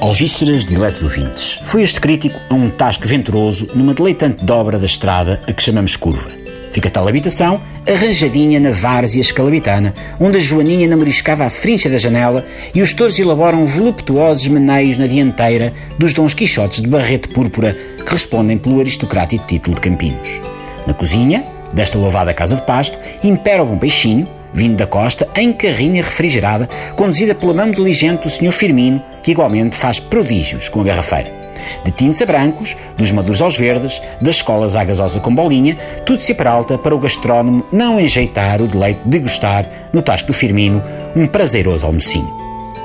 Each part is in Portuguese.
Algíceras de ouvintes. Foi este crítico a um tasco venturoso numa deleitante dobra da estrada a que chamamos curva. Fica tal habitação arranjadinha na várzea escalabitana, onde a Joaninha namoriscava a frincha da janela e os touros elaboram voluptuosos meneios na dianteira dos dons quixotes de barrete púrpura que respondem pelo aristocrático título de Campinos. Na cozinha, desta louvada casa de pasto, impera o bom peixinho, vindo da costa, em carrinha refrigerada, conduzida pela mão diligente do Sr. Firmino, que igualmente faz prodígios com a garrafeira. De tintos a brancos, dos maduros aos verdes, das escolas à gasosa com bolinha, tudo se peralta para o gastrónomo não enjeitar o deleite de gostar no Tasco do Firmino, um prazeroso almocinho.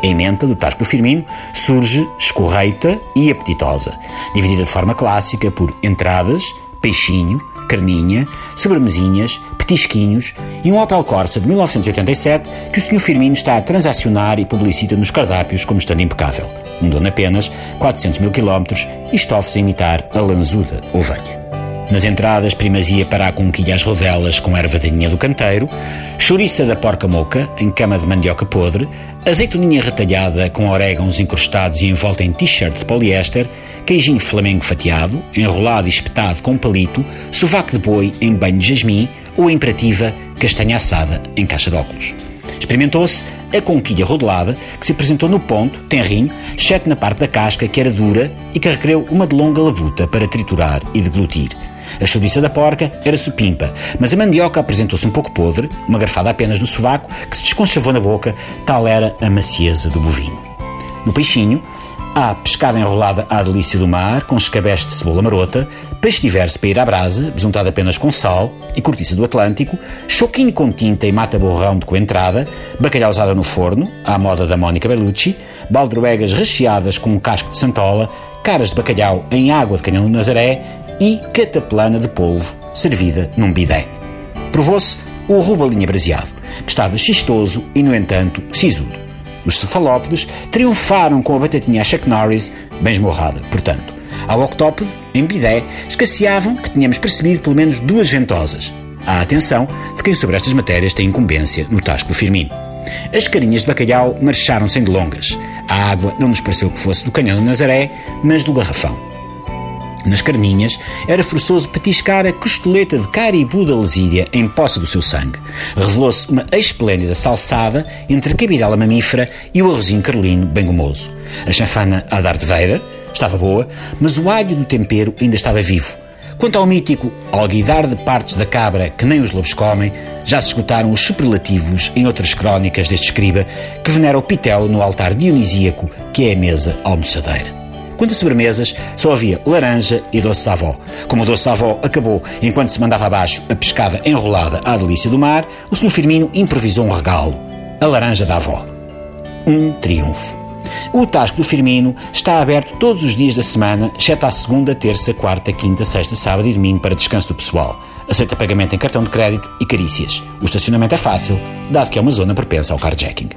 A emenda do Tasco do Firmino surge escorreita e apetitosa, dividida de forma clássica por entradas, peixinho, carninha, sobremesinhas, petisquinhos e um Opel Corsa de 1987 que o Sr. Firmino está a transacionar e publicita nos cardápios como estando impecável. Mudou apenas 400 mil quilómetros e estofos a imitar a lanzuda ovelha. Nas entradas, primazia para a conquilha às rodelas com erva daninha do canteiro, chouriça da porca moca, em cama de mandioca podre, azeitoninha retalhada com orégãos encrustados e envolta em t-shirt de poliéster, queijinho flamengo fatiado, enrolado e espetado com palito, sovaco de boi em banho de jasmim ou imperativa castanha assada em caixa de óculos. Experimentou-se a conquilha rodelada, que se apresentou no ponto, tenrinho, exceto na parte da casca, que era dura e que requereu uma de longa labuta para triturar e deglutir. A chouriça da porca era supimpa, mas a mandioca apresentou-se um pouco podre, uma garfada apenas no sovaco, que se desconchavou na boca, tal era a macieza do bovino. No peixinho, Há pescada enrolada à delícia do mar, com escabeche de cebola marota, peixe diverso para ir à brasa, besuntado apenas com sal e cortiça do Atlântico, choquinho com tinta e mata borrão de coentrada, bacalhau usada no forno, à moda da Mónica Bellucci, baldroegas recheadas com um casco de santola, caras de bacalhau em água de canhão do Nazaré e cataplana de polvo, servida num bidé. Provou-se o rubalinha braseado, que estava xistoso e, no entanto, sisudo. Os cefalópodes triunfaram com a batatinha a Chuck Norris, bem esmorrada, portanto. Ao octópode, em bidé, escasseavam que tínhamos percebido pelo menos duas ventosas. A atenção de quem sobre estas matérias tem incumbência no tasco do Firmino. As carinhas de bacalhau marcharam sem delongas. A água não nos pareceu que fosse do canhão de Nazaré, mas do garrafão. Nas carninhas, era forçoso petiscar a costoleta de caribu da lesídia em poça do seu sangue. Revelou-se uma esplêndida salsada entre a cabidela mamífera e o arrozinho carolino bem gomoso. A chanfana dar de Vader estava boa, mas o alho do tempero ainda estava vivo. Quanto ao mítico alguidar de partes da cabra que nem os lobos comem, já se esgotaram os superlativos em outras crónicas deste escriba que venera o pitel no altar dionisíaco que é a mesa almoçadeira. Quanto a sobremesas, só havia laranja e doce da avó. Como o doce da avó acabou enquanto se mandava abaixo a pescada enrolada à delícia do mar, o Sr. Firmino improvisou um regalo: a laranja da avó. Um triunfo. O Tasco do Firmino está aberto todos os dias da semana, exceto à segunda, terça, quarta, quinta, sexta, sábado e domingo para descanso do pessoal. Aceita pagamento em cartão de crédito e carícias. O estacionamento é fácil, dado que é uma zona propensa ao carjacking.